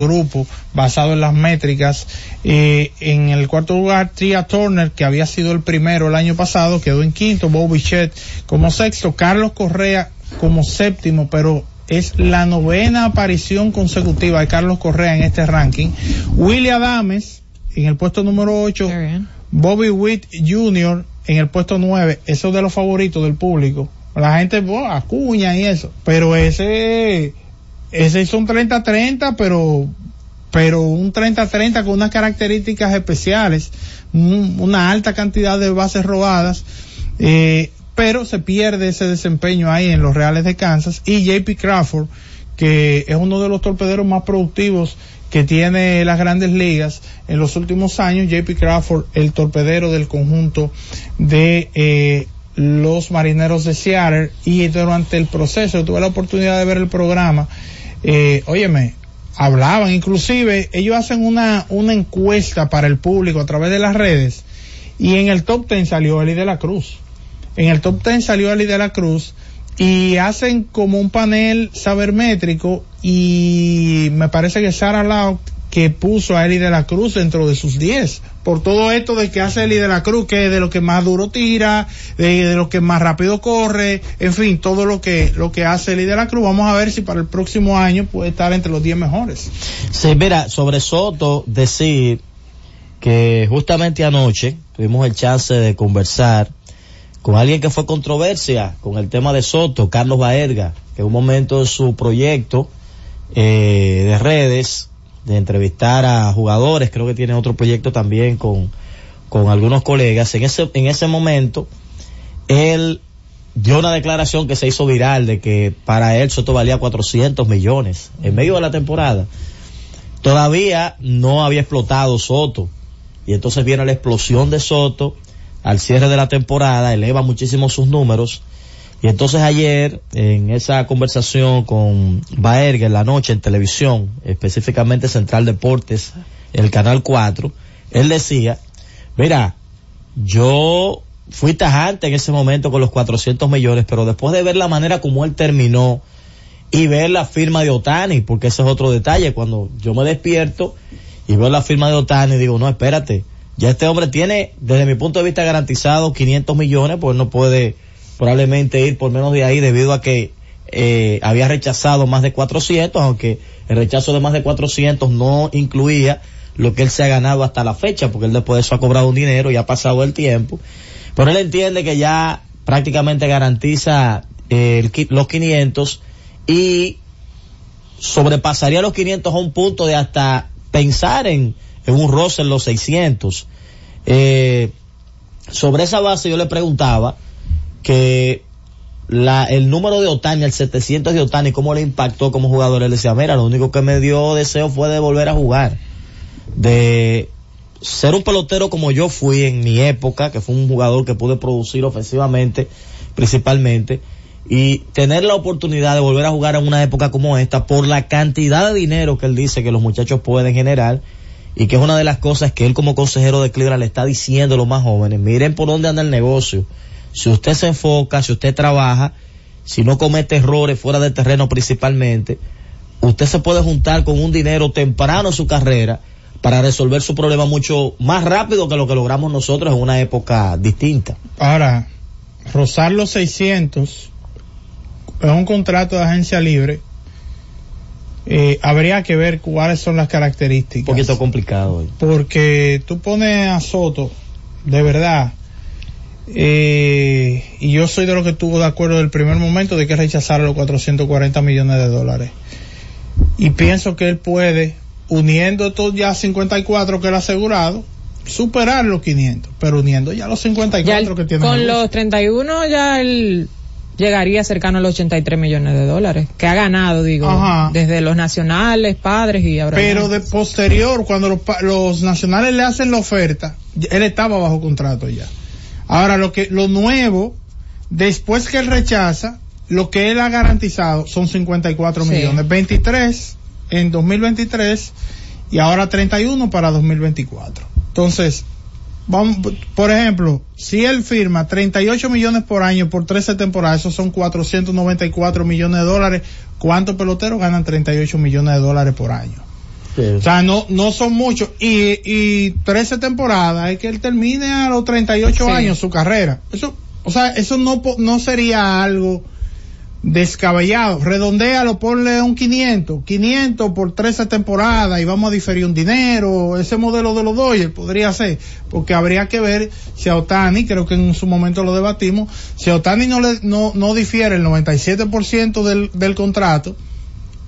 grupo basado en las métricas. Eh, en el cuarto lugar, Tria Turner, que había sido el primero el año pasado, quedó en quinto, Bobby Chet como sexto, Carlos Correa como séptimo, pero es la novena aparición consecutiva de Carlos Correa en este ranking. William Adames en el puesto número 8, Bobby Witt Jr. en el puesto 9, eso de los favoritos del público. La gente, oh, acuña y eso, pero ese ese es un 30-30, pero, pero un 30-30 con unas características especiales, una alta cantidad de bases robadas, eh, pero se pierde ese desempeño ahí en los Reales de Kansas. Y JP Crawford, que es uno de los torpederos más productivos que tiene las grandes ligas en los últimos años, JP Crawford, el torpedero del conjunto de eh, los marineros de Seattle. Y durante el proceso tuve la oportunidad de ver el programa eh, óyeme, hablaban, inclusive ellos hacen una, una encuesta para el público a través de las redes y en el top ten salió Eli de la Cruz. En el top ten salió Eli de la Cruz y hacen como un panel sabermétrico y me parece que Sarah Lau que puso a Eli de la Cruz dentro de sus 10. Por todo esto de que hace Eli de la Cruz, que es de lo que más duro tira, de, lo que más rápido corre, en fin, todo lo que, lo que hace Eli de la Cruz. Vamos a ver si para el próximo año puede estar entre los 10 mejores. Sí, mira, sobre Soto, decir que justamente anoche tuvimos el chance de conversar con alguien que fue controversia con el tema de Soto, Carlos Baerga, que en un momento de su proyecto eh, de redes de entrevistar a jugadores, creo que tiene otro proyecto también con, con algunos colegas. En ese, en ese momento, él dio una declaración que se hizo viral de que para él Soto valía 400 millones en medio de la temporada. Todavía no había explotado Soto. Y entonces viene la explosión de Soto al cierre de la temporada, eleva muchísimo sus números y entonces ayer, en esa conversación con Baerga en la noche en televisión, específicamente Central Deportes, el Canal 4, él decía, mira, yo fui tajante en ese momento con los 400 millones, pero después de ver la manera como él terminó y ver la firma de Otani, porque ese es otro detalle, cuando yo me despierto y veo la firma de Otani, digo, no, espérate, ya este hombre tiene, desde mi punto de vista, garantizado 500 millones, pues no puede probablemente ir por menos de ahí debido a que eh, había rechazado más de 400, aunque el rechazo de más de 400 no incluía lo que él se ha ganado hasta la fecha, porque él después de eso ha cobrado un dinero y ha pasado el tiempo. Pero él entiende que ya prácticamente garantiza eh, los 500 y sobrepasaría los 500 a un punto de hasta pensar en, en un roce en los 600. Eh, sobre esa base yo le preguntaba, que la, el número de Otani, el 700 de Otani, cómo le impactó como jugador. Él decía, mira, lo único que me dio deseo fue de volver a jugar. De ser un pelotero como yo fui en mi época, que fue un jugador que pude producir ofensivamente, principalmente, y tener la oportunidad de volver a jugar en una época como esta por la cantidad de dinero que él dice que los muchachos pueden generar y que es una de las cosas que él como consejero de Cleveland le está diciendo a los más jóvenes, miren por dónde anda el negocio si usted se enfoca, si usted trabaja, si no comete errores fuera del terreno principalmente, usted se puede juntar con un dinero temprano en su carrera para resolver su problema mucho más rápido que lo que logramos nosotros en una época distinta. Ahora, rozar los 600 es un contrato de agencia libre. Eh, habría que ver cuáles son las características. Un poquito complicado. Hoy. Porque tú pones a Soto, de verdad, eh, y yo soy de los que estuvo de acuerdo del primer momento de que rechazar los 440 millones de dólares. Y pienso que él puede, uniendo estos ya 54 que él ha asegurado, superar los 500, pero uniendo ya los 54 que tiene. Con los 31 ya él llegaría cercano a los 83 millones de dólares, que ha ganado, digo, desde los nacionales, padres y ahora. Pero de posterior, cuando los, los nacionales le hacen la oferta, él estaba bajo contrato ya. Ahora, lo que, lo nuevo, después que él rechaza, lo que él ha garantizado son 54 millones, 23 en 2023 y ahora 31 para 2024. Entonces, vamos, por ejemplo, si él firma 38 millones por año por 13 temporadas, esos son 494 millones de dólares. ¿Cuántos peloteros ganan 38 millones de dólares por año? O sea, no, no son muchos. Y, y 13 temporadas es que él termine a los 38 años su carrera. Eso, o sea, eso no, no sería algo descabellado. Redondéalo, ponle un 500. 500 por 13 temporadas y vamos a diferir un dinero. Ese modelo de los Dodgers podría ser. Porque habría que ver si a Otani, creo que en su momento lo debatimos, si a Otani no, le, no, no difiere el 97% del, del contrato,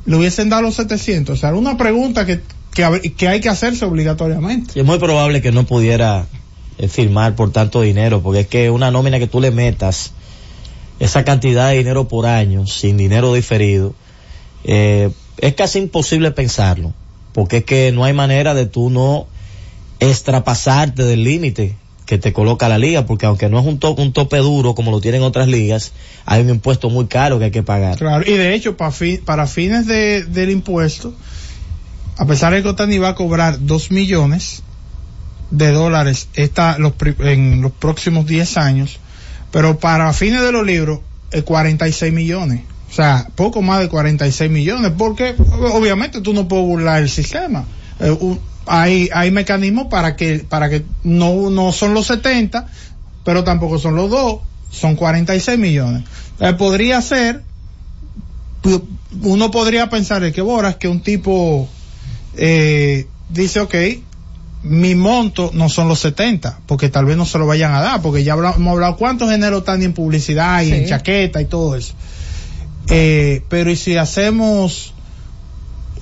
le hubiesen dado los 700. O sea, una pregunta que, que, que hay que hacerse obligatoriamente. Es muy probable que no pudiera eh, firmar por tanto dinero, porque es que una nómina que tú le metas esa cantidad de dinero por año, sin dinero diferido, eh, es casi imposible pensarlo, porque es que no hay manera de tú no extrapasarte del límite que te coloca la liga, porque aunque no es un, un tope duro como lo tienen otras ligas, hay un impuesto muy caro que hay que pagar. Claro, y de hecho, para, para fines de, del impuesto, a pesar de que Otani va a cobrar dos millones de dólares esta, los, en los próximos 10 años, pero para fines de los libros, es 46 millones. O sea, poco más de 46 millones, porque obviamente tú no puedes burlar el sistema. Eh, hay, hay mecanismos para que, para que no, no son los 70, pero tampoco son los dos, son 46 millones. Eh, podría ser, uno podría pensar que Boras, que un tipo eh, dice, ok, mi monto no son los 70, porque tal vez no se lo vayan a dar, porque ya hemos hablado cuántos géneros están en publicidad y en chaqueta y todo eso. Eh, pero y si hacemos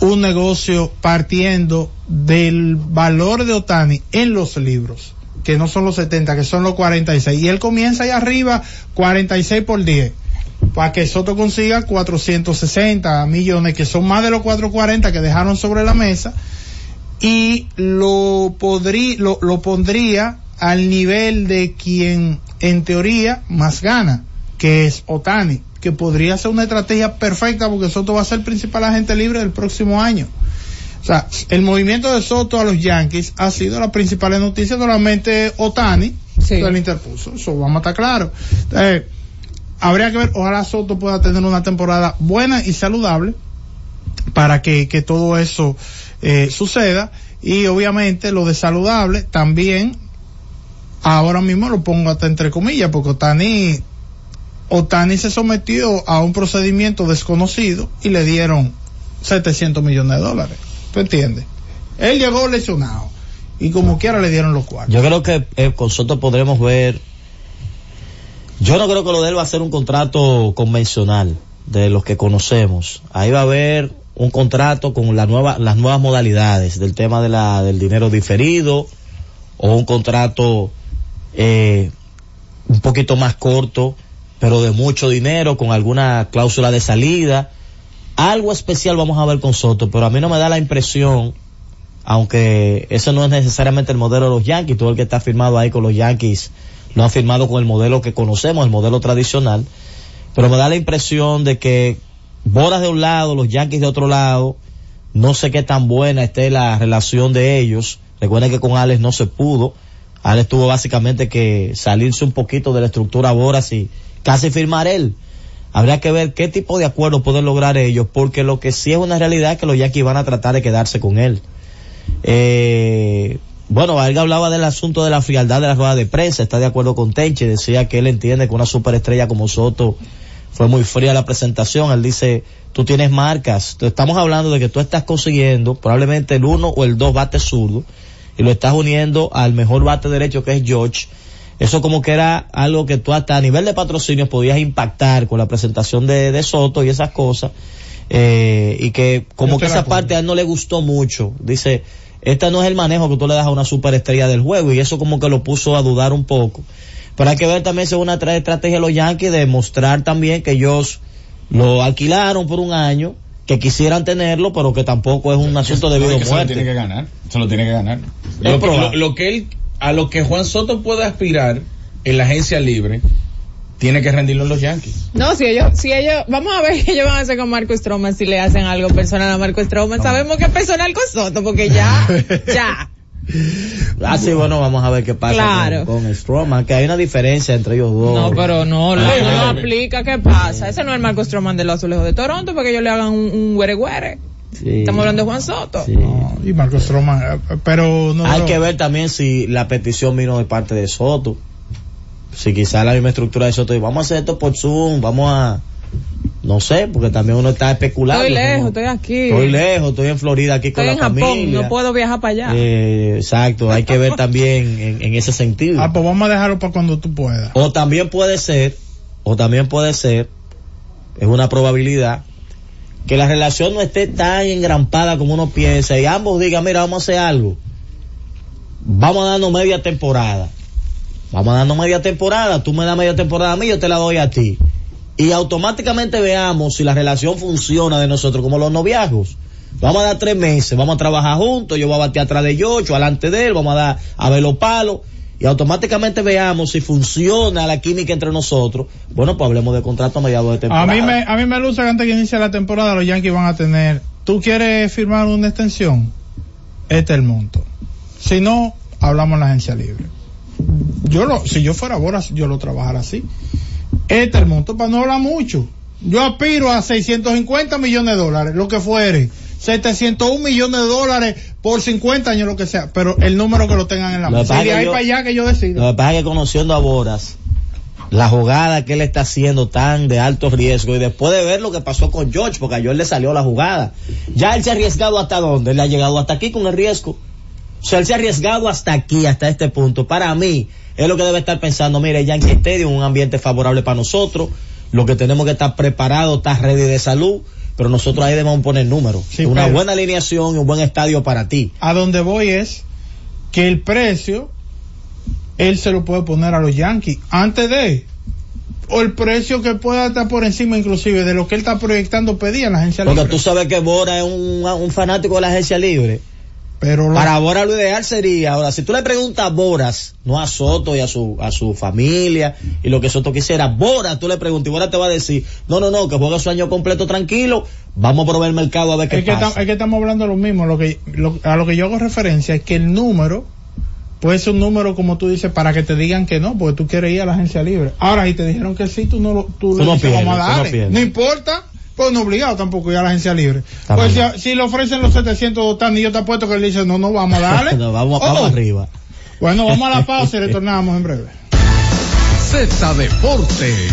un negocio partiendo del valor de Otani en los libros, que no son los 70, que son los 46, y él comienza ahí arriba 46 por 10, para que Soto consiga 460 millones, que son más de los 440 que dejaron sobre la mesa, y lo, podría, lo, lo pondría al nivel de quien en teoría más gana, que es Otani, que podría ser una estrategia perfecta porque Soto va a ser el principal agente libre del próximo año. O sea, el movimiento de Soto a los Yankees ha sido la principal noticia, solamente Otani, sí. el interpuso, eso vamos a estar claros. habría que ver, ojalá Soto pueda tener una temporada buena y saludable para que, que todo eso eh, suceda y obviamente lo de saludable también ahora mismo lo pongo hasta entre comillas porque Otani Otani se sometió a un procedimiento desconocido y le dieron 700 millones de dólares. ¿tú entiendes? él llegó lesionado y como quiera le dieron los cuartos. Yo creo que eh, con Soto podremos ver yo no creo que lo de él va a ser un contrato convencional de los que conocemos. Ahí va a haber un contrato con las nuevas modalidades del tema de la, del dinero diferido o un contrato eh, un poquito más corto, pero de mucho dinero, con alguna cláusula de salida. Algo especial vamos a ver con Soto, pero a mí no me da la impresión, aunque eso no es necesariamente el modelo de los Yankees, todo el que está firmado ahí con los Yankees lo ha firmado con el modelo que conocemos, el modelo tradicional, pero me da la impresión de que Boras de un lado, los Yankees de otro lado. No sé qué tan buena esté la relación de ellos. Recuerden que con Alex no se pudo. Alex tuvo básicamente que salirse un poquito de la estructura Boras y casi firmar él. Habría que ver qué tipo de acuerdo pueden lograr ellos, porque lo que sí es una realidad es que los Yankees van a tratar de quedarse con él. Eh, bueno, Valga hablaba del asunto de la frialdad de la rueda de prensa, está de acuerdo con Tenche, decía que él entiende que una superestrella como Soto fue muy fría la presentación. Él dice, tú tienes marcas. estamos hablando de que tú estás consiguiendo probablemente el uno o el dos bates zurdo y lo estás uniendo al mejor bate derecho que es George. Eso como que era algo que tú hasta a nivel de patrocinio podías impactar con la presentación de, de Soto y esas cosas. Eh, y que como que esa parte a él no le gustó mucho. Dice, este no es el manejo que tú le das a una superestrella del juego y eso como que lo puso a dudar un poco. Pero hay que ver también si es una estrategia de los Yankees de mostrar también que ellos lo alquilaron por un año, que quisieran tenerlo, pero que tampoco es un asunto de vida o muerte. Se lo tiene que ganar, se lo tiene que ganar. Lo, que él, a lo que Juan Soto puede aspirar en la agencia libre, tiene que rendirlo en los Yankees. No, si ellos, si ellos, vamos a ver qué ellos van a hacer con Marco Stroman si le hacen algo personal a Marco Stroman. Sabemos que es personal con Soto, porque ya, ya. Ah, sí, bueno, vamos a ver qué pasa con, con Stroman, que hay una diferencia entre ellos dos. No, pero no, no, aplica, ¿qué pasa? Ese no es el Marco Stroman de los Azulejos de Toronto, porque ellos le hagan un, un güere güere. Estamos hablando de Juan Soto. y Marcos Roman, eh, pero no. Hay que ver también si la petición vino de parte de Soto. Si quizá la misma estructura de Soto, y vamos a hacer esto por Zoom, vamos a. No sé, porque también uno está especulando. Estoy lejos, estoy aquí. Estoy lejos, estoy en Florida aquí con la familia. No puedo viajar para allá. Eh, exacto, hay que ver también en, en, ese sentido. Ah, pues vamos a dejarlo para cuando tú puedas. O también puede ser, o también puede ser, es una probabilidad, que la relación no esté tan engrampada como uno piensa y ambos digan, mira, vamos a hacer algo. Vamos a darnos media temporada. Vamos a darnos media temporada. Tú me das media temporada a mí, yo te la doy a ti. Y automáticamente veamos si la relación funciona de nosotros como los noviazgos. Vamos a dar tres meses, vamos a trabajar juntos, yo voy a batear atrás de Yocho, alante de él, vamos a dar a ver los palos y automáticamente veamos si funciona la química entre nosotros, bueno, pues hablemos de contrato a mediados de temporada. A mí me, a mí me luce que antes que inicie la temporada los Yankees van a tener, ¿tú quieres firmar una extensión? Este es el monto. Si no, hablamos en la agencia libre. Yo lo, si yo fuera Boras, yo lo trabajara así. Este es el monto, para no hablar mucho. Yo aspiro a 650 millones de dólares, lo que fuere. 701 millones de dólares por 50 años, lo que sea, pero el número que lo tengan en la mano. Y de ahí para allá que yo decido. Lo que pasa es que conociendo a Boras, la jugada que él está haciendo tan de alto riesgo y después de ver lo que pasó con George, porque a George le salió la jugada, ya él se ha arriesgado hasta dónde, él ha llegado hasta aquí con el riesgo. O sea, él se ha arriesgado hasta aquí, hasta este punto. Para mí, es lo que debe estar pensando, mire, Yankee Stadium, un ambiente favorable para nosotros, lo que tenemos que estar preparados, estar ready de salud, pero nosotros ahí debemos poner números. una buena alineación y un buen estadio para ti. A donde voy es que el precio, él se lo puede poner a los Yankees antes de, o el precio que pueda estar por encima inclusive de lo que él está proyectando pedía en la agencia libre. Porque tú sabes que Bora es un, un fanático de la agencia libre. Pero Para Boras lo ideal sería, ahora, si tú le preguntas a Boras, no a Soto y a su, a su familia y lo que Soto quisiera, Boras, tú le preguntas y Boras te va a decir, no, no, no, que juegue su año completo tranquilo, vamos a probar el mercado a ver qué es pasa. Que es que estamos hablando de lo mismo, lo que, a lo que yo hago referencia es que el número puede ser un número como tú dices para que te digan que no, porque tú quieres ir a la agencia libre. Ahora, si te dijeron que sí, tú no lo, tú, no vamos a no importa pues no obligado tampoco ir a la agencia libre. pues si, le ofrecen los 700 y yo te apuesto que él dice, no, no, vamos a darle. no, vamos, vamos oh. arriba. Bueno, vamos a la pausa y retornamos en breve. Z Deportes.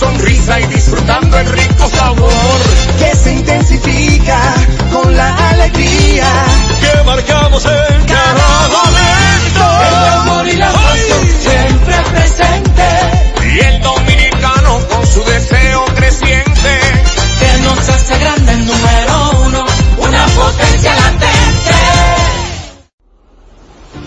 sonrisa y disfrutando el ritmo que se intensifica con la alegría que marcamos en cada momento. El amor y la pasión siempre presente. Y el dominicano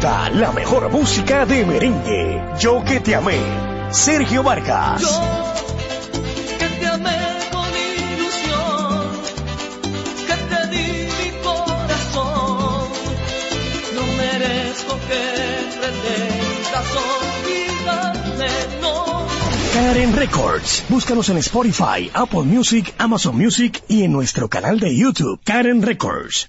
Disfruta la mejor música de merengue. Yo que te amé. Sergio Vargas. Yo que te amé con ilusión. Que te di mi corazón. No merezco que pretendas olvidarme, no. Karen Records. Búscanos en Spotify, Apple Music, Amazon Music y en nuestro canal de YouTube, Karen Records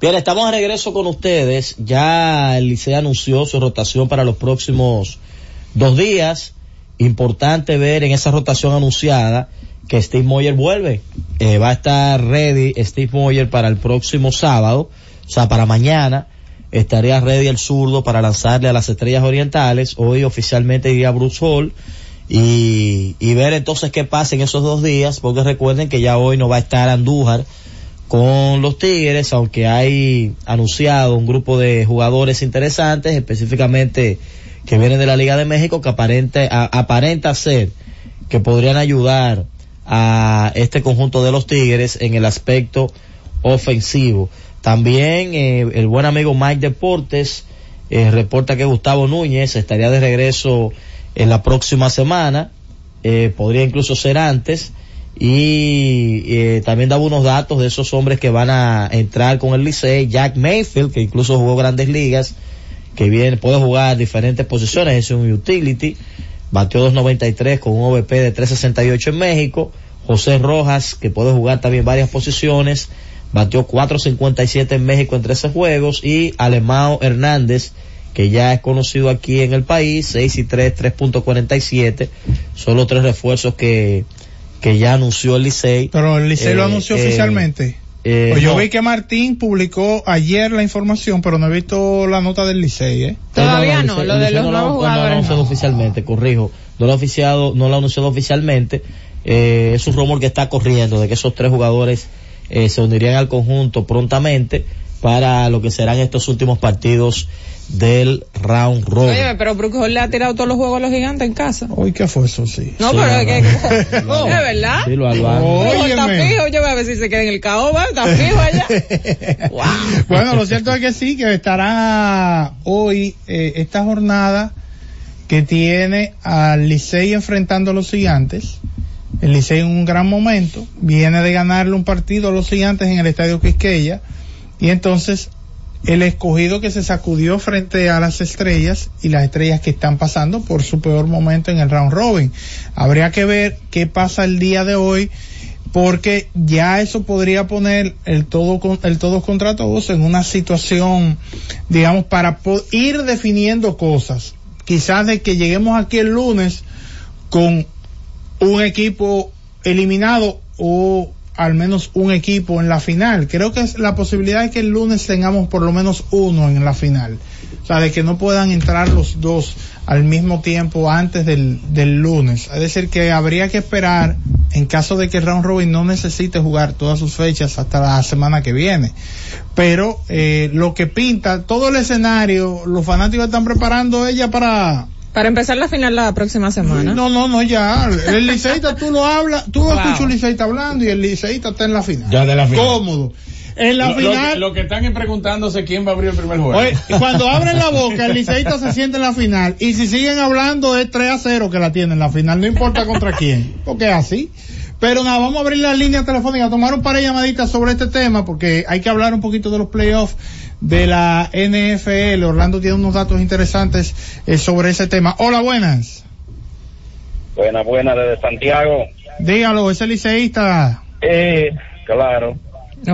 Bien, estamos de regreso con ustedes. Ya el Liceo anunció su rotación para los próximos dos días. Importante ver en esa rotación anunciada que Steve Moyer vuelve. Eh, va a estar ready Steve Moyer para el próximo sábado, o sea, para mañana. Estaría ready el zurdo para lanzarle a las estrellas orientales. Hoy oficialmente iría Bruce Hall. Y, y ver entonces qué pasa en esos dos días, porque recuerden que ya hoy no va a estar Andújar con los Tigres, aunque hay anunciado un grupo de jugadores interesantes, específicamente que vienen de la Liga de México, que aparente, aparenta ser que podrían ayudar a este conjunto de los Tigres en el aspecto ofensivo. También eh, el buen amigo Mike Deportes eh, reporta que Gustavo Núñez estaría de regreso en la próxima semana, eh, podría incluso ser antes, y eh, también daba unos datos de esos hombres que van a entrar con el Licey, Jack Mayfield, que incluso jugó grandes ligas, que viene, puede jugar diferentes posiciones, es un utility, batió 2.93 con un OVP de 3.68 en México, José Rojas, que puede jugar también varias posiciones, batió 4.57 en México en 13 juegos, y Alemao Hernández, que ya es conocido aquí en el país, 6 y 3, 3.47, solo tres refuerzos que que ya anunció el Licey. Pero el Licey lo eh, anunció eh, oficialmente. Eh, pues yo vi que Martín publicó ayer la información, pero no he visto la nota del Licey, ¿eh? Todavía no, lo de los nuevos jugadores. No, oficialmente, corrijo. No lo ha oficiado, no lo ha anunciado oficialmente. es un rumor que está corriendo de que esos tres jugadores se unirían al conjunto prontamente para lo que serán estos últimos partidos del round robin. Oye, pero Brooke le ha tirado todos los juegos a los gigantes en casa. Uy, ¿qué fue eso? Sí. No, pero es que, no, ¿es verdad? Sí, lo está fijo, yo voy a ver si se queda en el caoba, está fijo allá. wow. Bueno, lo cierto es que sí, que estará hoy eh, esta jornada que tiene al Licey enfrentando a los gigantes. El Licey en un gran momento, viene de ganarle un partido a los gigantes en el Estadio Quisqueya y entonces el escogido que se sacudió frente a las estrellas y las estrellas que están pasando por su peor momento en el round robin. Habría que ver qué pasa el día de hoy porque ya eso podría poner el todo el todos contra todos en una situación digamos para ir definiendo cosas quizás de que lleguemos aquí el lunes con un equipo eliminado o al menos un equipo en la final. Creo que es la posibilidad de que el lunes tengamos por lo menos uno en la final. O sea, de que no puedan entrar los dos al mismo tiempo antes del, del lunes. Es decir, que habría que esperar en caso de que Round Robin no necesite jugar todas sus fechas hasta la semana que viene. Pero eh, lo que pinta, todo el escenario, los fanáticos están preparando ella para para empezar la final la próxima semana. No, no, no, ya. El liceísta tú lo hablas, tú wow. escuchas un liceísta hablando y el liceísta está en la final. Ya de la final. Cómodo. En la lo, final. Lo, lo, que están es preguntándose quién va a abrir el primer juego. Oye, cuando abren la boca, el liceísta se siente en la final. Y si siguen hablando, es 3 a 0 que la tienen en la final. No importa contra quién. Porque es así. Pero nada, vamos a abrir la línea telefónica, tomar un par de llamaditas sobre este tema, porque hay que hablar un poquito de los playoffs de la NFL. Orlando tiene unos datos interesantes eh, sobre ese tema. Hola, buenas. Buenas, buenas, desde Santiago. Dígalo, ese liceísta. Eh, claro.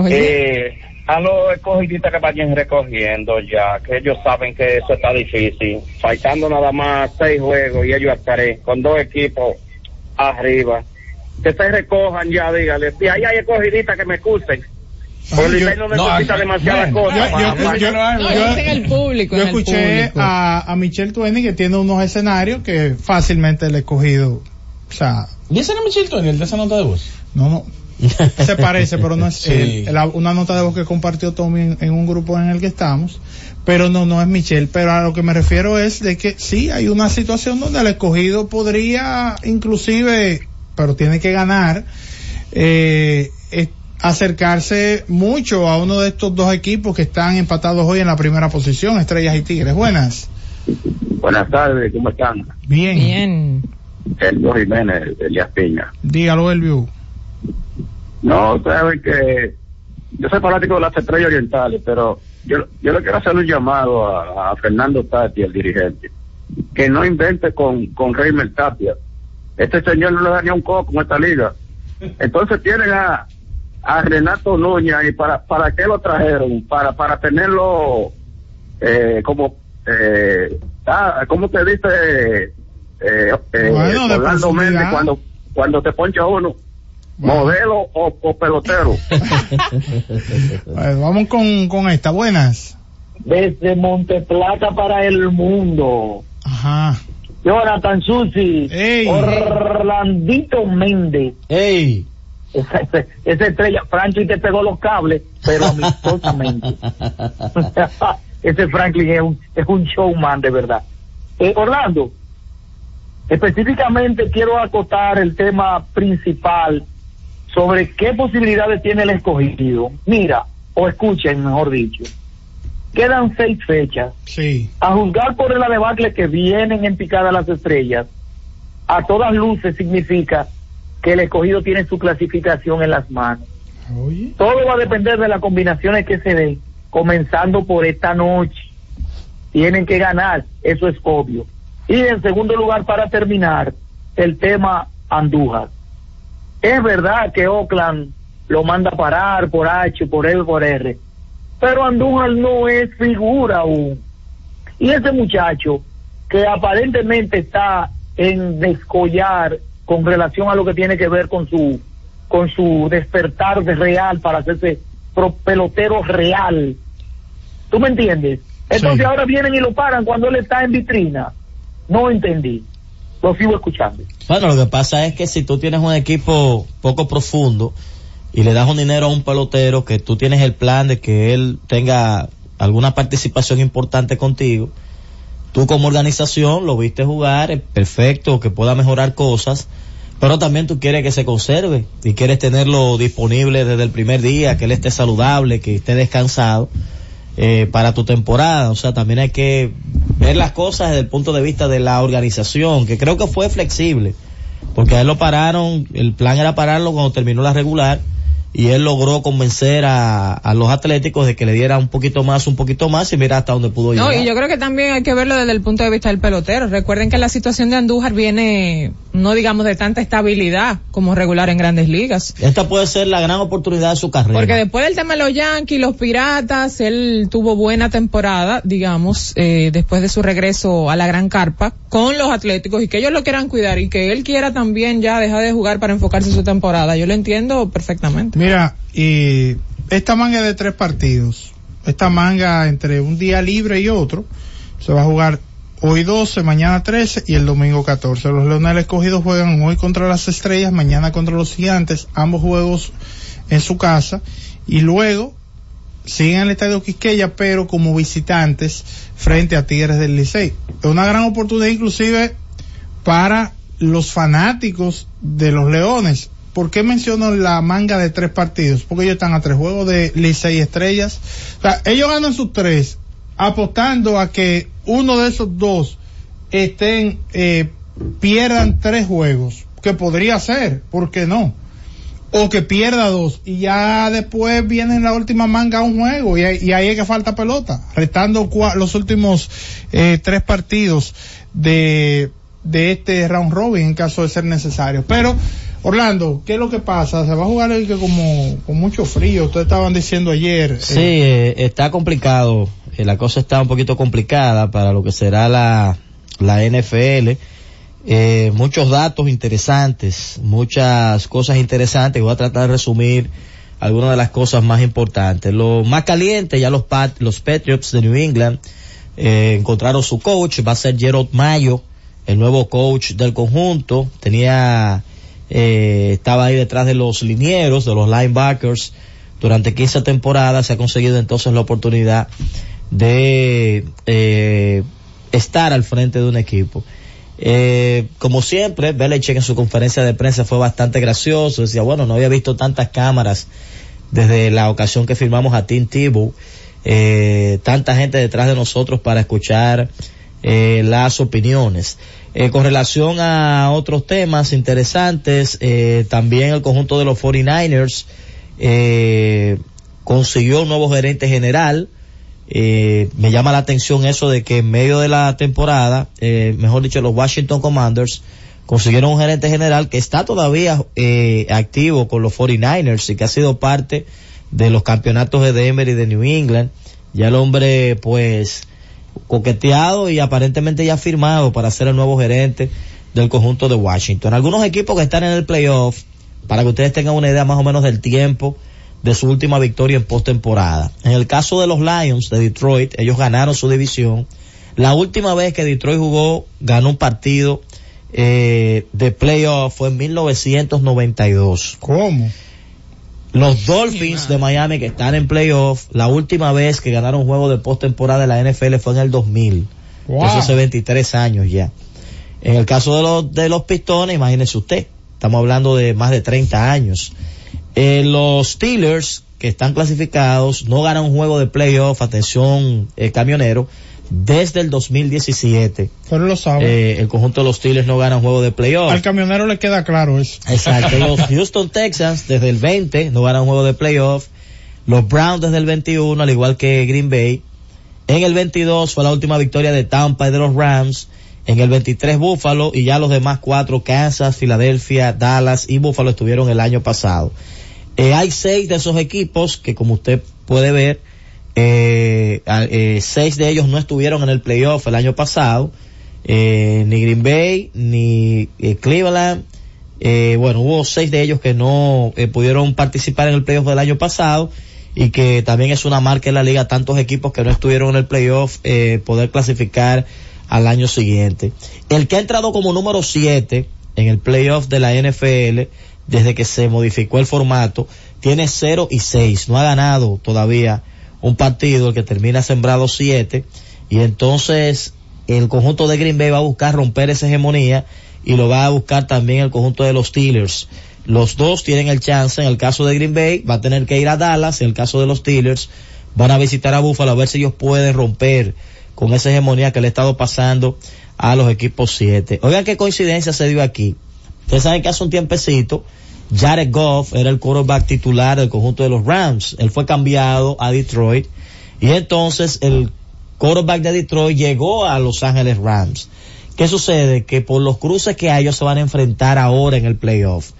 Eh, a los escogidistas que vayan recogiendo ya, que ellos saben que eso está difícil. Faltando nada más seis juegos y ellos estaré con dos equipos arriba. Que se recojan ya, dígale. Si ahí hay escogidistas que me excusen yo, no necesita demasiadas cosas. Yo, escuché a, a Michelle Tueni que tiene unos escenarios que fácilmente el escogido. O sea. ¿Y ese es Michelle Tueni, el de esa nota de voz? No, no. Se parece, pero no es sí. él, una nota de voz que compartió Tommy en, en, un grupo en el que estamos. Pero no, no es Michelle. Pero a lo que me refiero es de que sí, hay una situación donde el escogido podría, inclusive, pero tiene que ganar eh, acercarse mucho a uno de estos dos equipos que están empatados hoy en la primera posición, Estrellas y Tigres. Buenas. Buenas tardes, ¿cómo están? Bien. Bien. Elvio Jiménez, Elías Piña. Dígalo, Elvio. No, saben que yo soy fanático de las estrellas orientales, pero yo, yo le quiero hacer un llamado a, Fernando Tati, el dirigente, que no invente con, con Reimer Tapia. Este señor no le da ni un coco con esta liga. Entonces tienen a, a Renato Núñez y para, para qué lo trajeron, para, para tenerlo eh, como, eh, ah, ¿cómo te dice? Eh, eh, cuando, cuando te poncha uno modelo o, pelotero. vamos con, con esta, buenas. Desde Monteplata para el mundo. Ajá. Jonathan Susi. Orlandito Méndez. Ey. Esa, esa, estrella, Franklin te pegó los cables, pero amistosamente. ese Franklin es un, es un showman de verdad. Eh, Orlando, específicamente quiero acotar el tema principal sobre qué posibilidades tiene el escogido. Mira, o escuchen, mejor dicho. Quedan seis fechas. Sí. A juzgar por el debacle que vienen en picada las estrellas, a todas luces significa que el escogido tiene su clasificación en las manos. Todo va a depender de las combinaciones que se den, comenzando por esta noche. Tienen que ganar, eso es obvio. Y en segundo lugar, para terminar, el tema Andújar. Es verdad que Oakland lo manda a parar por H, por L, por R, pero Andújar no es figura aún. Y ese muchacho que aparentemente está en descollar con relación a lo que tiene que ver con su con su despertar de real para hacerse pelotero real. ¿Tú me entiendes? Entonces ahora vienen y lo paran cuando él está en vitrina. No entendí lo sigo escuchando. Bueno, lo que pasa es que si tú tienes un equipo poco profundo y le das un dinero a un pelotero que tú tienes el plan de que él tenga alguna participación importante contigo, tú como organización lo viste jugar, perfecto, que pueda mejorar cosas, pero también tú quieres que se conserve y quieres tenerlo disponible desde el primer día, que él esté saludable, que esté descansado eh, para tu temporada. O sea, también hay que ver las cosas desde el punto de vista de la organización, que creo que fue flexible, porque a él lo pararon, el plan era pararlo cuando terminó la regular y él logró convencer a, a, los atléticos de que le diera un poquito más, un poquito más y mira hasta dónde pudo llegar. No, y yo creo que también hay que verlo desde el punto de vista del pelotero. Recuerden que la situación de Andújar viene, no digamos de tanta estabilidad como regular en grandes ligas. Esta puede ser la gran oportunidad de su carrera. Porque después del tema de los Yankees, los Piratas, él tuvo buena temporada, digamos, eh, después de su regreso a la gran carpa con los atléticos y que ellos lo quieran cuidar y que él quiera también ya dejar de jugar para enfocarse en su temporada. Yo lo entiendo perfectamente. Mira, y esta manga de tres partidos, esta manga entre un día libre y otro, se va a jugar hoy 12, mañana 13 y el domingo 14. Los Leones escogidos juegan hoy contra las Estrellas, mañana contra los Gigantes, ambos juegos en su casa y luego siguen el Estadio Quisqueya, pero como visitantes frente a Tigres del Licey. Es una gran oportunidad inclusive para los fanáticos de los Leones. ¿Por qué menciono la manga de tres partidos? Porque ellos están a tres juegos de Licey Estrellas. Ellos ganan sus tres apostando a que uno de esos dos estén, eh, pierdan tres juegos. Que podría ser, ¿por qué no? O que pierda dos y ya después viene en la última manga un juego y, y ahí es que falta pelota, restando los últimos eh, tres partidos de, de este round robin en caso de ser necesario. Pero Orlando, ¿qué es lo que pasa? Se va a jugar el que como con mucho frío. Ustedes estaban diciendo ayer. Sí, eh, está complicado. Eh, la cosa está un poquito complicada para lo que será la, la NFL. Eh, muchos datos interesantes, muchas cosas interesantes. Voy a tratar de resumir algunas de las cosas más importantes. Lo más caliente, ya los, los Patriots de New England encontraron su coach, va a ser Gerald Mayo, el nuevo coach del conjunto. Tenía eh, estaba ahí detrás de los linieros, de los linebackers, durante 15 temporadas se ha conseguido entonces la oportunidad de eh, estar al frente de un equipo. Eh, como siempre, Belichick en su conferencia de prensa fue bastante gracioso. Decía, bueno, no había visto tantas cámaras desde la ocasión que firmamos a Tim Tebow. Eh, tanta gente detrás de nosotros para escuchar eh, las opiniones. Eh, con relación a otros temas interesantes, eh, también el conjunto de los 49ers eh, consiguió un nuevo gerente general. Eh, me llama la atención eso de que en medio de la temporada, eh, mejor dicho, los Washington Commanders consiguieron un gerente general que está todavía activo con los 49ers y que ha sido parte de los campeonatos de Denver y de New England. Ya el hombre, pues, coqueteado y aparentemente ya firmado para ser el nuevo gerente del conjunto de Washington. Algunos equipos que están en el playoff, para que ustedes tengan una idea más o menos del tiempo de su última victoria en postemporada. En el caso de los Lions de Detroit, ellos ganaron su división. La última vez que Detroit jugó, ganó un partido eh, de playoff fue en 1992. ¿Cómo? Los Dolphins de Miami que están en playoff, la última vez que ganaron un juego de postemporada de la NFL fue en el 2000. Wow. Eso hace 23 años ya. En el caso de los, de los pistones, imagínese usted, estamos hablando de más de 30 años. Eh, los Steelers, que están clasificados, no ganan un juego de playoff, atención eh, camionero, desde el 2017. Pero lo sabe. Eh, el conjunto de los Steelers no gana un juego de playoff. Al camionero le queda claro eso. Exacto. Los Houston Texans desde el 20 no ganan un juego de playoff. Los Browns desde el 21, al igual que Green Bay. En el 22 fue la última victoria de Tampa y de los Rams. En el 23 Buffalo y ya los demás cuatro, Kansas, Filadelfia, Dallas y Buffalo estuvieron el año pasado. Eh, hay seis de esos equipos que como usted puede ver, eh, eh, seis de ellos no estuvieron en el playoff el año pasado. Eh, ni Green Bay, ni eh, Cleveland. Bueno, hubo seis de ellos que no pudieron participar en el playoff del año pasado y que también es una marca en la liga, tantos equipos que no estuvieron en el playoff, poder clasificar al año siguiente. El que ha entrado como número 7 en el playoff de la NFL desde que se modificó el formato, tiene 0 y 6, no ha ganado todavía un partido el que termina sembrado 7 y entonces el conjunto de Green Bay va a buscar romper esa hegemonía y lo va a buscar también el conjunto de los Steelers. Los dos tienen el chance, en el caso de Green Bay va a tener que ir a Dallas, en el caso de los Steelers van a visitar a Buffalo a ver si ellos pueden romper con esa hegemonía que le ha estado pasando a los equipos 7. Oigan qué coincidencia se dio aquí. Ustedes saben que hace un tiempecito Jared Goff era el quarterback titular del conjunto de los Rams. Él fue cambiado a Detroit y entonces el quarterback de Detroit llegó a Los Ángeles Rams. ¿Qué sucede? Que por los cruces que ellos se van a enfrentar ahora en el playoff.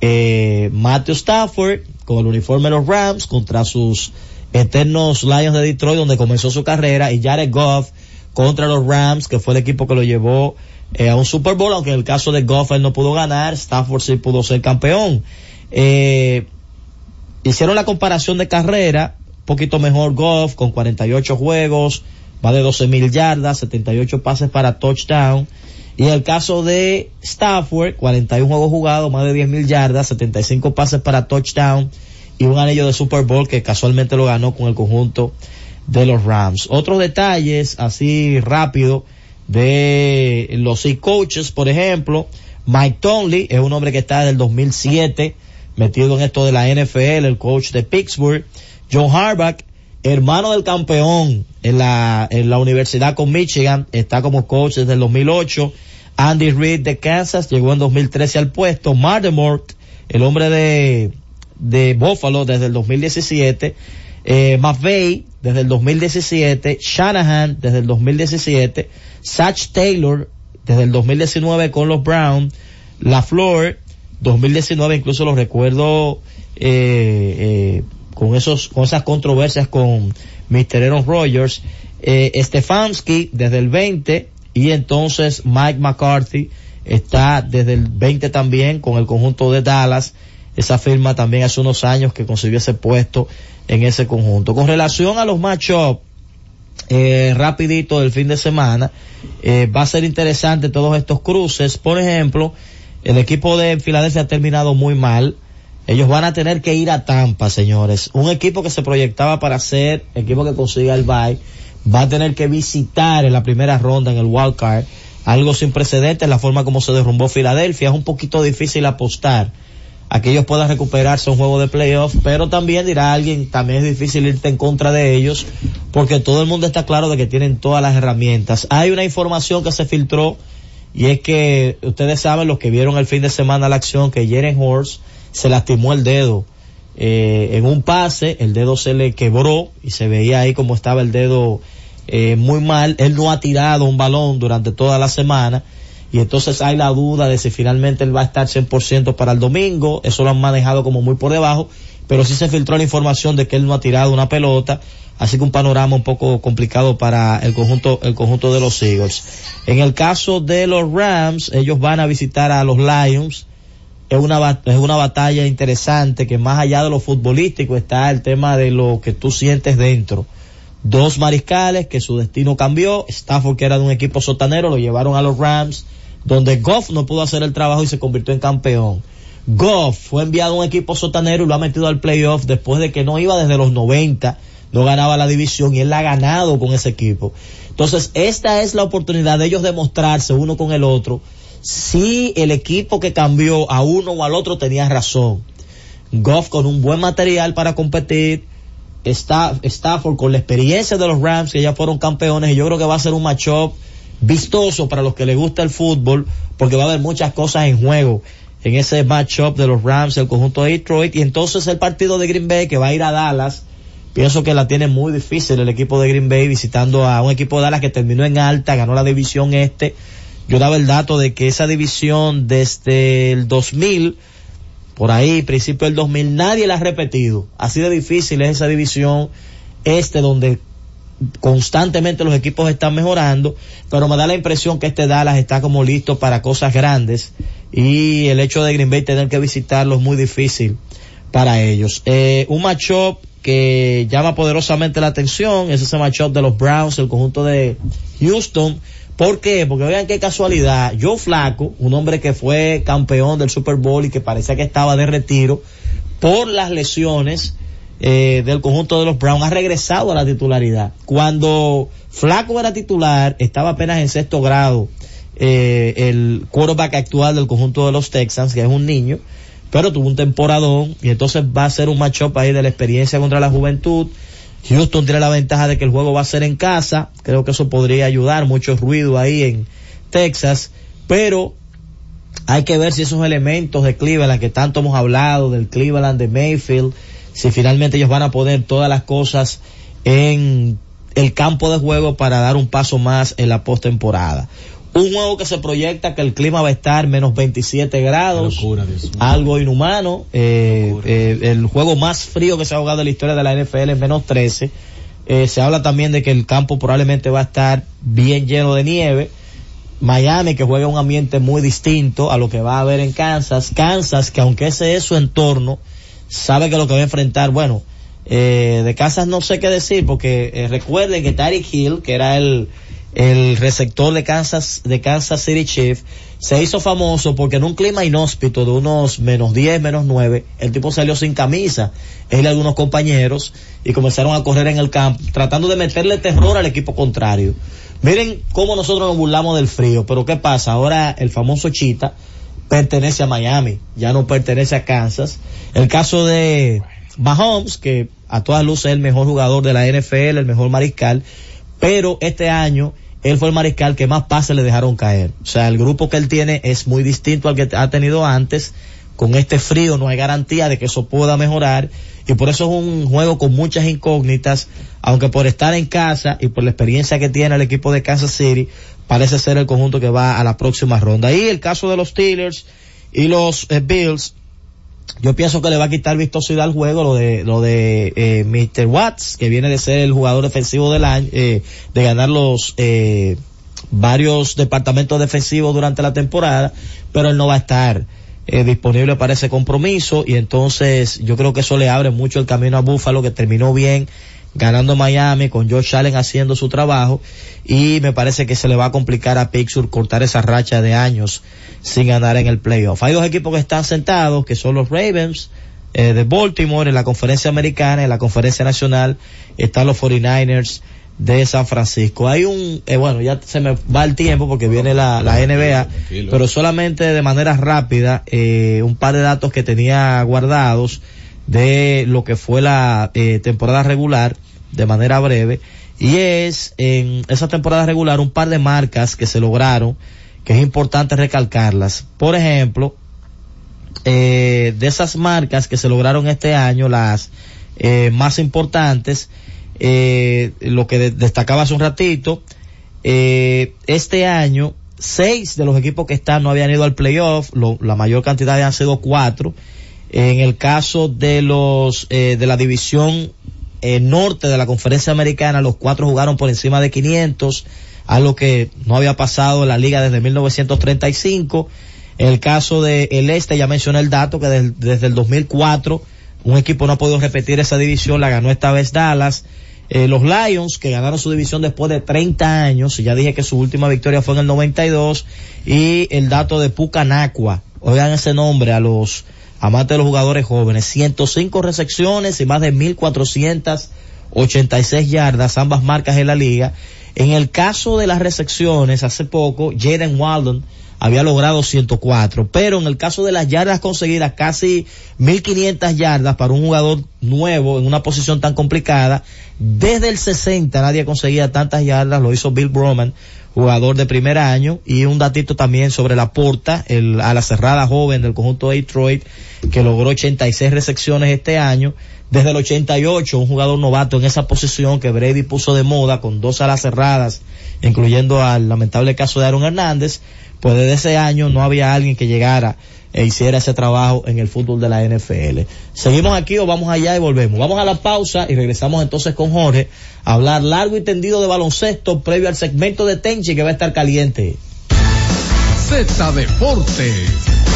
Eh, Matthew Stafford con el uniforme de los Rams contra sus eternos Lions de Detroit donde comenzó su carrera y Jared Goff contra los Rams que fue el equipo que lo llevó eh, a un Super Bowl, aunque en el caso de Goff él no pudo ganar, Stafford sí pudo ser campeón. Eh, hicieron la comparación de carrera, poquito mejor Goff con 48 juegos, más de 12 mil yardas, 78 pases para touchdown. Y en el caso de Stafford, 41 juegos jugados, más de 10 mil yardas, 75 pases para touchdown y un anillo de Super Bowl que casualmente lo ganó con el conjunto de los Rams. Otros detalles, así rápido, de los seis coaches, por ejemplo, Mike Tomley es un hombre que está desde el 2007 metido en esto de la NFL, el coach de Pittsburgh. John Harbaugh, hermano del campeón en la, en la universidad con Michigan, está como coach desde el 2008. Andy Reid de Kansas llegó en 2013 al puesto. Mardemort, el hombre de, de Buffalo desde el 2017. Eh, McVeigh desde el 2017. Shanahan desde el 2017. Satch Taylor desde el 2019 con los Browns, La Flor 2019 incluso lo recuerdo eh, eh, con esos con esas controversias con Mr. Aaron Rodgers, eh, Stefanski desde el 20 y entonces Mike McCarthy está desde el 20 también con el conjunto de Dallas. Esa firma también hace unos años que consiguió ese puesto en ese conjunto. Con relación a los matchups, eh, rapidito del fin de semana. Eh, va a ser interesante todos estos cruces. Por ejemplo, el equipo de Filadelfia ha terminado muy mal. Ellos van a tener que ir a Tampa, señores. Un equipo que se proyectaba para ser equipo que consiga el bye va a tener que visitar en la primera ronda en el wild card algo sin precedentes, la forma como se derrumbó Filadelfia. Es un poquito difícil apostar a que ellos puedan recuperarse un juego de playoff, pero también dirá alguien, también es difícil irte en contra de ellos, porque todo el mundo está claro de que tienen todas las herramientas. Hay una información que se filtró, y es que ustedes saben, los que vieron el fin de semana la acción, que Jeren Horst se lastimó el dedo eh, en un pase, el dedo se le quebró y se veía ahí como estaba el dedo eh, muy mal. Él no ha tirado un balón durante toda la semana y entonces hay la duda de si finalmente él va a estar 100% para el domingo. Eso lo han manejado como muy por debajo, pero sí se filtró la información de que él no ha tirado una pelota. Así que un panorama un poco complicado para el conjunto, el conjunto de los Eagles. En el caso de los Rams, ellos van a visitar a los Lions es una, es una batalla interesante que más allá de lo futbolístico está el tema de lo que tú sientes dentro. Dos mariscales que su destino cambió, Stafford que era de un equipo sotanero lo llevaron a los Rams, donde Goff no pudo hacer el trabajo y se convirtió en campeón. Goff fue enviado a un equipo sotanero y lo ha metido al playoff después de que no iba desde los 90, no ganaba la división y él la ha ganado con ese equipo. Entonces, esta es la oportunidad de ellos demostrarse uno con el otro si el equipo que cambió a uno o al otro tenía razón. Goff con un buen material para competir, Stafford con la experiencia de los Rams que ya fueron campeones y yo creo que va a ser un matchup vistoso para los que les gusta el fútbol porque va a haber muchas cosas en juego en ese matchup de los Rams, el conjunto de Detroit y entonces el partido de Green Bay que va a ir a Dallas. Pienso que la tiene muy difícil el equipo de Green Bay visitando a un equipo de Dallas que terminó en alta, ganó la división este yo daba el dato de que esa división desde el 2000, por ahí, principio del 2000, nadie la ha repetido. Así de difícil es esa división este donde constantemente los equipos están mejorando, pero me da la impresión que este Dallas está como listo para cosas grandes y el hecho de Green Bay tener que visitarlo es muy difícil para ellos. Eh, un matchup que llama poderosamente la atención es ese matchup de los Browns, el conjunto de Houston, ¿Por qué? Porque vean qué casualidad. Joe Flaco, un hombre que fue campeón del Super Bowl y que parecía que estaba de retiro por las lesiones eh, del conjunto de los Browns, ha regresado a la titularidad. Cuando Flaco era titular, estaba apenas en sexto grado eh, el quarterback actual del conjunto de los Texans, que es un niño, pero tuvo un temporadón y entonces va a ser un matchup ahí de la experiencia contra la juventud Houston tiene la ventaja de que el juego va a ser en casa. Creo que eso podría ayudar. Mucho ruido ahí en Texas. Pero hay que ver si esos elementos de Cleveland que tanto hemos hablado, del Cleveland de Mayfield, si finalmente ellos van a poner todas las cosas en el campo de juego para dar un paso más en la postemporada. Un juego que se proyecta que el clima va a estar menos 27 grados, algo inhumano. Eh, eh, el juego más frío que se ha jugado en la historia de la NFL es menos 13. Eh, se habla también de que el campo probablemente va a estar bien lleno de nieve. Miami que juega un ambiente muy distinto a lo que va a haber en Kansas. Kansas que aunque ese es su entorno, sabe que lo que va a enfrentar, bueno, de Kansas no sé qué decir porque recuerden que Tyreek Hill, que era el el receptor de Kansas, de Kansas City Chief, se hizo famoso porque en un clima inhóspito de unos menos 10, menos 9, el tipo salió sin camisa, él y algunos compañeros, y comenzaron a correr en el campo, tratando de meterle terror al equipo contrario. Miren cómo nosotros nos burlamos del frío, pero ¿qué pasa? Ahora el famoso Chita pertenece a Miami, ya no pertenece a Kansas. El caso de Mahomes, que a todas luces es el mejor jugador de la NFL, el mejor mariscal, pero este año él fue el mariscal que más pases le dejaron caer. O sea, el grupo que él tiene es muy distinto al que ha tenido antes. Con este frío no hay garantía de que eso pueda mejorar y por eso es un juego con muchas incógnitas, aunque por estar en casa y por la experiencia que tiene el equipo de Kansas City, parece ser el conjunto que va a la próxima ronda. Y el caso de los Steelers y los eh, Bills, yo pienso que le va a quitar vistosidad al juego lo de lo de eh, Mr. Watts que viene de ser el jugador defensivo del año eh, de ganar los eh, varios departamentos defensivos durante la temporada pero él no va a estar eh, disponible para ese compromiso y entonces yo creo que eso le abre mucho el camino a Buffalo que terminó bien ganando Miami, con Josh Allen haciendo su trabajo y me parece que se le va a complicar a Pixur cortar esa racha de años sin ganar en el playoff. Hay dos equipos que están sentados, que son los Ravens eh, de Baltimore en la conferencia americana, en la conferencia nacional están los 49ers de San Francisco. Hay un, eh, bueno, ya se me va el tiempo porque viene la, la NBA, pero solamente de manera rápida, eh, un par de datos que tenía guardados de lo que fue la eh, temporada regular, de manera breve, y es en esa temporada regular un par de marcas que se lograron, que es importante recalcarlas. Por ejemplo, eh, de esas marcas que se lograron este año, las eh, más importantes, eh, lo que destacaba hace un ratito, eh, este año seis de los equipos que están no habían ido al playoff, la mayor cantidad habían sido cuatro. En el caso de los de la división eh, norte de la conferencia americana, los cuatro jugaron por encima de 500, algo que no había pasado en la liga desde 1935. En el caso de el este, ya mencioné el dato que desde el 2004 un equipo no ha podido repetir esa división, la ganó esta vez Dallas. Eh, los Lions, que ganaron su división después de 30 años, ya dije que su última victoria fue en el 92, y el dato de Pucanacua, oigan ese nombre a los amantes de los jugadores jóvenes, 105 recepciones y más de 1486 yardas, ambas marcas en la liga. En el caso de las recepciones, hace poco, Jaden Walden había logrado 104, pero en el caso de las yardas conseguidas, casi 1500 yardas para un jugador nuevo en una posición tan complicada, desde el 60 nadie conseguía tantas yardas, lo hizo Bill Broman, jugador de primer año, y un datito también sobre la porta, el, a la cerrada joven del conjunto de Detroit, que logró 86 recepciones este año, desde el 88, un jugador novato en esa posición que Brady puso de moda con dos alas cerradas, incluyendo al lamentable caso de Aaron Hernández, pues desde ese año no había alguien que llegara e hiciera ese trabajo en el fútbol de la NFL. Seguimos aquí o vamos allá y volvemos. Vamos a la pausa y regresamos entonces con Jorge a hablar largo y tendido de baloncesto previo al segmento de Tenchi que va a estar caliente. Z Deportes.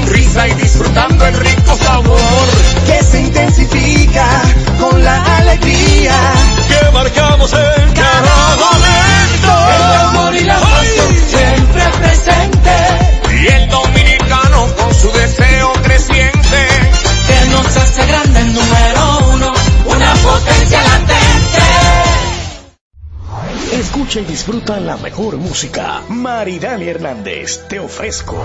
Sonrisa y disfrutando el ritmo sabor que se intensifica con la alegría que marcamos en cada momento. El amor y la pasión siempre presente. Y el dominicano con su deseo creciente que nos hace grande el número uno, una potencia latente. Escucha y disfruta la mejor música. Maridani Hernández, te ofrezco.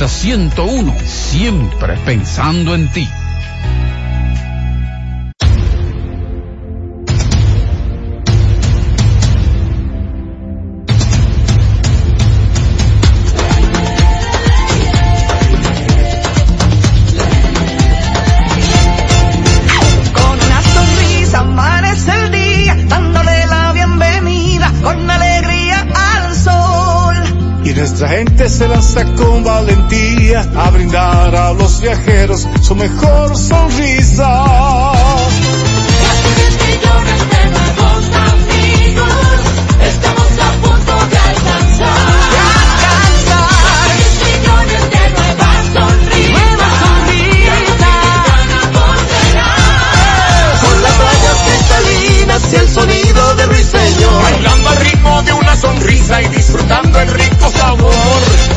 Z101, siempre pensando en ti. Nuestra gente se lanza con valentía a brindar a los viajeros su mejor sonrisa. Casi 10 millones de nuevos amigos, estamos a punto de alcanzar. alcanzar. 10 millones de nuevas sonrisas. Nuevas sonrisas. Con las playas cristalinas y el sonido de ruiseñor. Bailando al ritmo de una sonrisa y disfrutando el rico sabor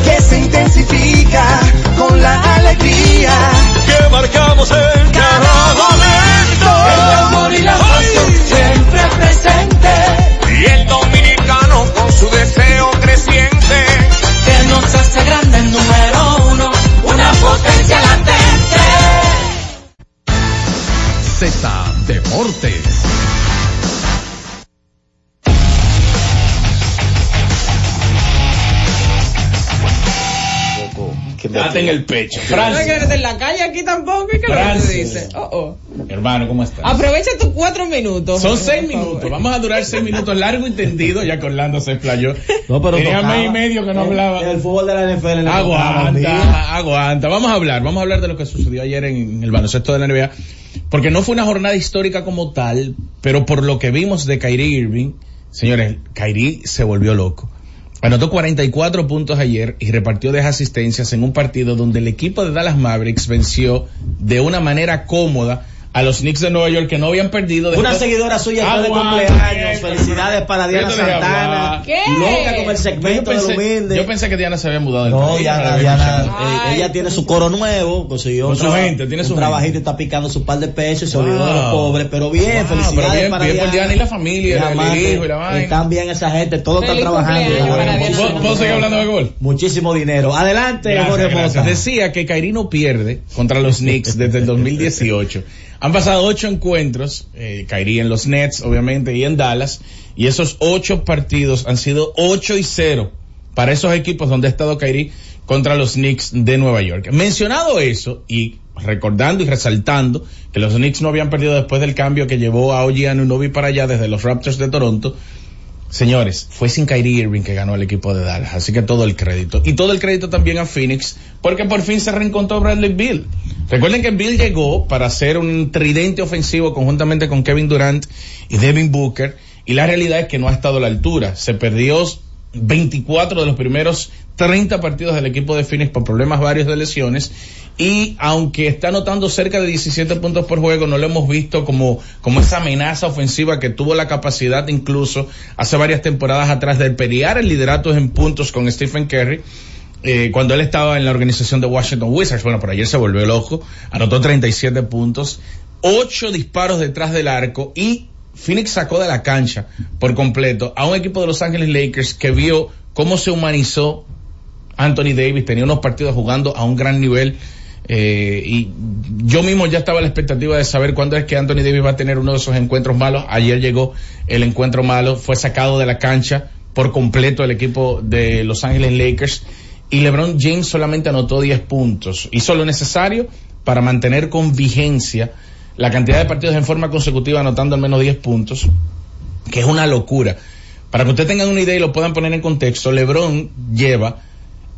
Que se intensifica con la alegría. En el pecho. No Francis, eres de la calle aquí tampoco, ¿y qué lo que dice? Oh, oh. hermano, ¿cómo estás? Aprovecha tus cuatro minutos. Son seis favor. minutos. Vamos a durar seis minutos largo y tendido, ya que Orlando se explayó. No, pero Tenía mes y medio que no hablaba. En el fútbol de la NFL tocaba. Aguanta, aguanta. Vamos a hablar, vamos a hablar de lo que sucedió ayer en el baloncesto de la NBA, porque no fue una jornada histórica como tal, pero por lo que vimos de Kyrie Irving, señores, Kyrie se volvió loco. Anotó 44 puntos ayer y repartió 10 asistencias en un partido donde el equipo de Dallas Mavericks venció de una manera cómoda a los Knicks de Nueva York que no habían perdido. Una después- seguidora suya fue de Aguante, cumpleaños. Felicidades para Diana Yo Santana. ¿Qué? Loca con el Yo segmento de pensé, humilde. yo pensé que Diana se había mudado del No, país, Diana, Diana, eh, ella tiene su coro nuevo, consiguió Con su traba- gente, tiene un su trabajito gente. y está picando su par de pesos y se Wow. olvidó de los pobres, pero bien, Wow, felicidades pero bien, para bien por Diana. Diana y la familia, Y el amante. hijo y la vaina. Están bien esa gente, todos están trabajando. Diana. ¿Puedo, seguir hablando de gol? Muchísimo dinero. Adelante, Jorge. Mota. Decía que Kairi no pierde contra los Knicks desde el 2018. Han pasado ocho encuentros, eh, en los Nets, obviamente, y en Dallas, y esos ocho partidos han sido 8 y 0 para esos equipos donde ha estado Kairi contra los Knicks de Nueva York. Mencionado eso, y recordando y resaltando que los Knicks no habían perdido después del cambio que llevó a Oji Anunoby para allá desde los Raptors de Toronto, Señores, fue sin Kyrie Irving que ganó el equipo de Dallas, así que todo el crédito. Y todo el crédito también a Phoenix, porque por fin se reencontró Bradley Bill. Recuerden que Bill llegó para hacer un tridente ofensivo conjuntamente con Kevin Durant y Devin Booker, y la realidad es que no ha estado a la altura. Se perdió 24 de los primeros 30 partidos del equipo de Phoenix por problemas varios de lesiones y aunque está anotando cerca de 17 puntos por juego, no lo hemos visto como, como esa amenaza ofensiva que tuvo la capacidad incluso hace varias temporadas atrás de pelear el liderato en puntos con Stephen Curry. Eh, cuando él estaba en la organización de Washington Wizards, bueno, por ayer se volvió loco, anotó 37 puntos, 8 disparos detrás del arco y Phoenix sacó de la cancha por completo a un equipo de Los Ángeles Lakers que vio cómo se humanizó Anthony Davis, tenía unos partidos jugando a un gran nivel. Eh, y yo mismo ya estaba a la expectativa de saber cuándo es que Anthony Davis va a tener uno de esos encuentros malos. Ayer llegó el encuentro malo, fue sacado de la cancha por completo el equipo de Los Ángeles Lakers y LeBron James solamente anotó 10 puntos. Hizo lo necesario para mantener con vigencia la cantidad de partidos en forma consecutiva anotando al menos 10 puntos, que es una locura. Para que ustedes tengan una idea y lo puedan poner en contexto, LeBron lleva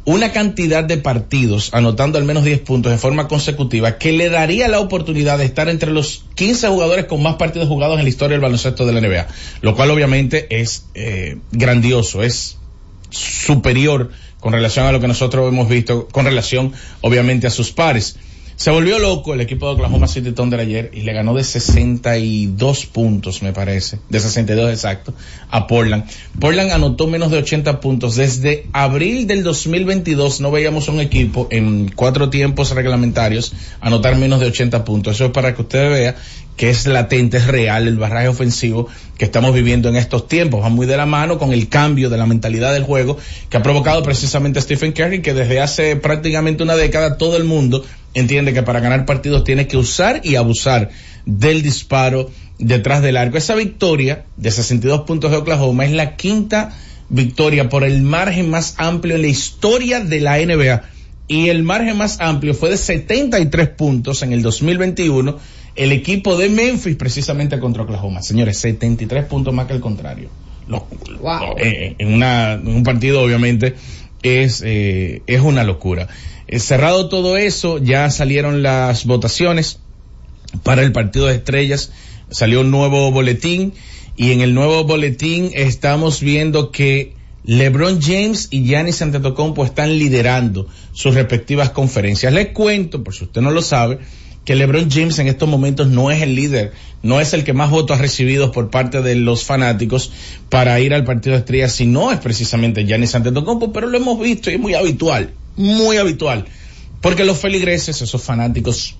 una cantidad de partidos anotando al menos 10 puntos en forma consecutiva que le daría la oportunidad de estar entre los 15 jugadores con más partidos jugados en la historia del baloncesto de la NBA, lo cual obviamente es eh, grandioso, es superior con relación a lo que nosotros hemos visto, con relación obviamente a sus pares. Se volvió loco el equipo de Oklahoma City Thunder ayer y le ganó de 62 puntos, me parece, de 62 exacto, a Portland. Portland anotó menos de 80 puntos. Desde abril del 2022 no veíamos un equipo en cuatro tiempos reglamentarios anotar menos de 80 puntos. Eso es para que usted vea que es latente, es real el barraje ofensivo que estamos viviendo en estos tiempos. Va muy de la mano con el cambio de la mentalidad del juego que ha provocado precisamente Stephen Curry, que desde hace prácticamente una década todo el mundo entiende que para ganar partidos tiene que usar y abusar del disparo detrás del arco. Esa victoria de 62 puntos de Oklahoma es la quinta victoria por el margen más amplio en la historia de la NBA. Y el margen más amplio fue de 73 puntos en el 2021 el equipo de Memphis precisamente contra Oklahoma. Señores, 73 puntos más que el contrario. Lo- lo- eh, en, una- en un partido obviamente es, eh, es una locura. Eh, cerrado todo eso, ya salieron las votaciones para el partido de estrellas. Salió un nuevo boletín y en el nuevo boletín estamos viendo que LeBron James y Giannis Antetokounmpo están liderando sus respectivas conferencias. Les cuento, por si usted no lo sabe, que LeBron James en estos momentos no es el líder, no es el que más votos ha recibido por parte de los fanáticos para ir al partido de estrellas, sino es precisamente Giannis Antetokounmpo, pero lo hemos visto y es muy habitual, muy habitual, porque los feligreses, esos fanáticos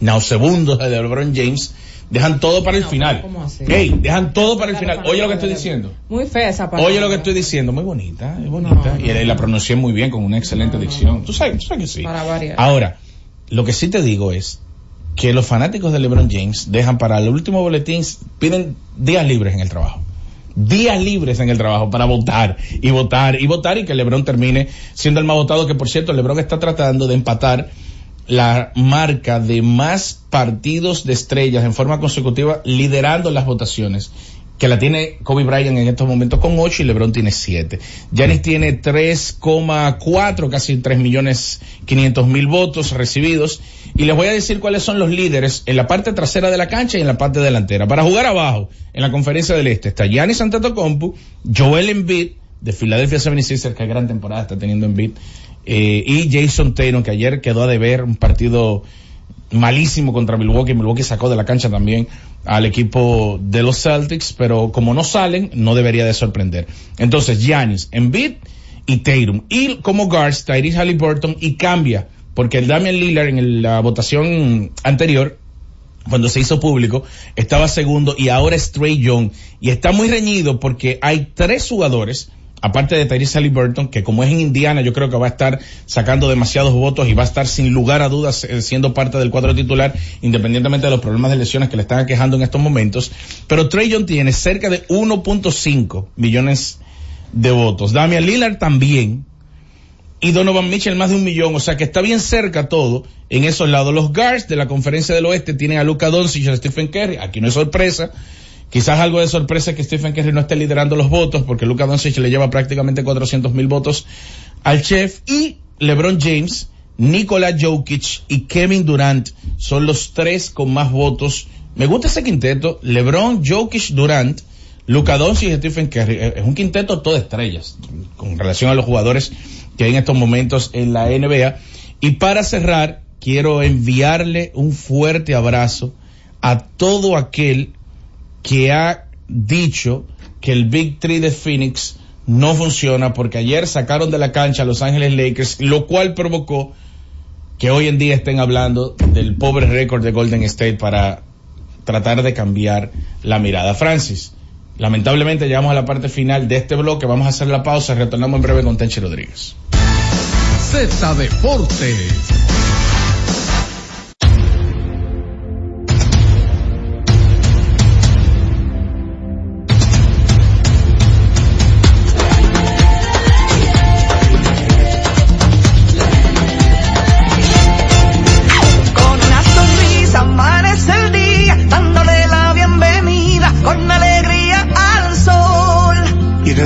nauseabundos de LeBron James, dejan todo para el final. ¿cómo así? Hey, dejan todo para el final. Oye lo que estoy diciendo. Muy fea esa palabra. Oye lo que estoy diciendo, muy bonita, es bonita. y la pronuncié muy bien, con una excelente dicción. Tú sabes, tú sabes que sí. Para variar. Ahora, lo que sí te digo es que los fanáticos de LeBron James dejan para el último boletín, piden días libres en el trabajo. Días libres en el trabajo para votar y votar y votar y que LeBron termine siendo el más votado, que por cierto, LeBron está tratando de empatar la marca de más partidos de estrellas en forma consecutiva liderando las votaciones que la tiene Kobe Bryant en estos momentos con 8 y LeBron tiene 7. Giannis tiene 3,4, casi 3 millones 500 mil votos recibidos. Y les voy a decir cuáles son los líderes en la parte trasera de la cancha y en la parte delantera. Para jugar abajo, en la conferencia del Este, está Giannis Antetokounmpo, Joel Embiid, de Philadelphia 76ers, que gran temporada está teniendo Embiid, eh, y Jason Taylor, que ayer quedó a deber un partido malísimo contra Milwaukee. Milwaukee sacó de la cancha también al equipo de los Celtics, pero como no salen, no debería de sorprender. Entonces, Giannis, Embiid y Tatum. Y como guards, Tyrese Halliburton y cambia, porque el Damian Lillard en la votación anterior cuando se hizo público, estaba segundo y ahora es Trey Young. Y está muy reñido porque hay tres jugadores, aparte de Tyrese Halliburton, que como es en Indiana, yo creo que va a estar sacando demasiados votos y va a estar sin lugar a dudas eh, siendo parte del cuadro titular, independientemente de los problemas de lesiones que le están aquejando en estos momentos. Pero Trey tiene cerca de 1.5 millones de votos. Damian Lillard también, y Donovan Mitchell más de un millón, o sea que está bien cerca todo en esos lados. Los guards de la conferencia del oeste tienen a Luca Doncic y a Stephen Curry, aquí no es sorpresa, quizás algo de sorpresa es que Stephen Curry no esté liderando los votos porque Luca Doncic le lleva prácticamente 400 mil votos al chef y LeBron James, Nikola Jokic y Kevin Durant son los tres con más votos. Me gusta ese quinteto, LeBron, Jokic, Durant, Luca Doncic y Stephen Curry. Es un quinteto todo estrellas con relación a los jugadores que hay en estos momentos en la NBA. Y para cerrar, quiero enviarle un fuerte abrazo a todo aquel que ha dicho que el Big Three de Phoenix no funciona porque ayer sacaron de la cancha a Los Ángeles Lakers, lo cual provocó que hoy en día estén hablando del pobre récord de Golden State para tratar de cambiar la mirada. Francis, lamentablemente llegamos a la parte final de este bloque, vamos a hacer la pausa, retornamos en breve con Tenchi Rodríguez. Z Deportes.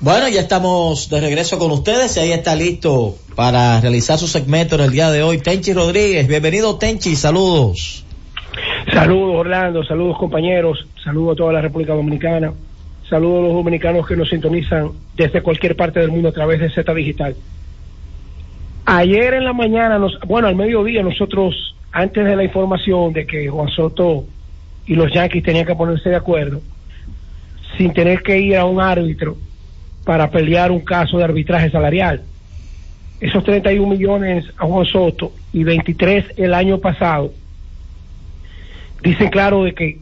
Bueno, ya estamos de regreso con ustedes y ahí está listo para realizar su segmento en el día de hoy. Tenchi Rodríguez, bienvenido Tenchi, saludos. Saludos Orlando, saludos compañeros, saludos a toda la República Dominicana, saludos a los dominicanos que nos sintonizan desde cualquier parte del mundo a través de Z Digital. Ayer en la mañana, nos, bueno, al mediodía nosotros, antes de la información de que Juan Soto y los Yankees tenían que ponerse de acuerdo, sin tener que ir a un árbitro para pelear un caso de arbitraje salarial. Esos 31 millones a Juan Soto y 23 el año pasado, dicen claro de que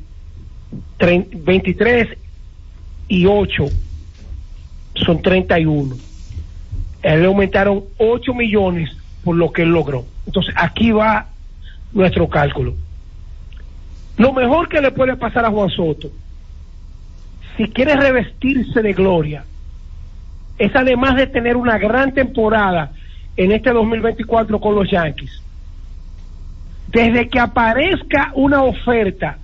23 y 8 son 31. él le aumentaron 8 millones por lo que él logró. Entonces aquí va nuestro cálculo. Lo mejor que le puede pasar a Juan Soto, si quiere revestirse de gloria, es además de tener una gran temporada en este 2024 con los Yankees, desde que aparezca una oferta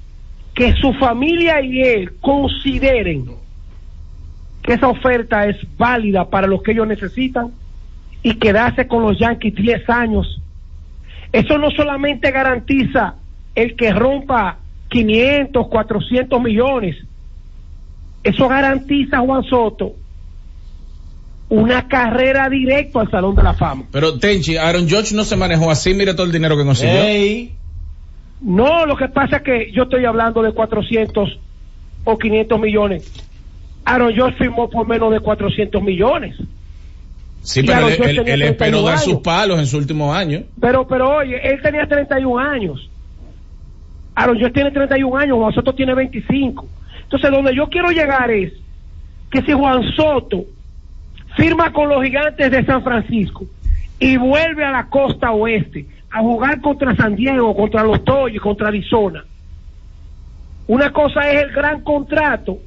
que su familia y él consideren que esa oferta es válida para lo que ellos necesitan y quedarse con los Yankees 10 años, eso no solamente garantiza el que rompa 500, 400 millones, eso garantiza Juan Soto una carrera directa al Salón de la Fama. Pero Tenchi, Aaron George no se manejó así, mire todo el dinero que consiguió. No, lo que pasa es que yo estoy hablando de 400 o 500 millones. Aaron George firmó por menos de 400 millones. Sí, Y pero él, esperó 31 dar sus años. palos en su último año. Pero, pero oye, él tenía 31 años. Aaron George tiene 31 años, Juan Soto tiene 25. Entonces, donde yo quiero llegar es que si Juan Soto firma con los gigantes de San Francisco y vuelve a la costa oeste a jugar contra San Diego, contra los Dodgers, contra Arizona. Una cosa es el gran contrato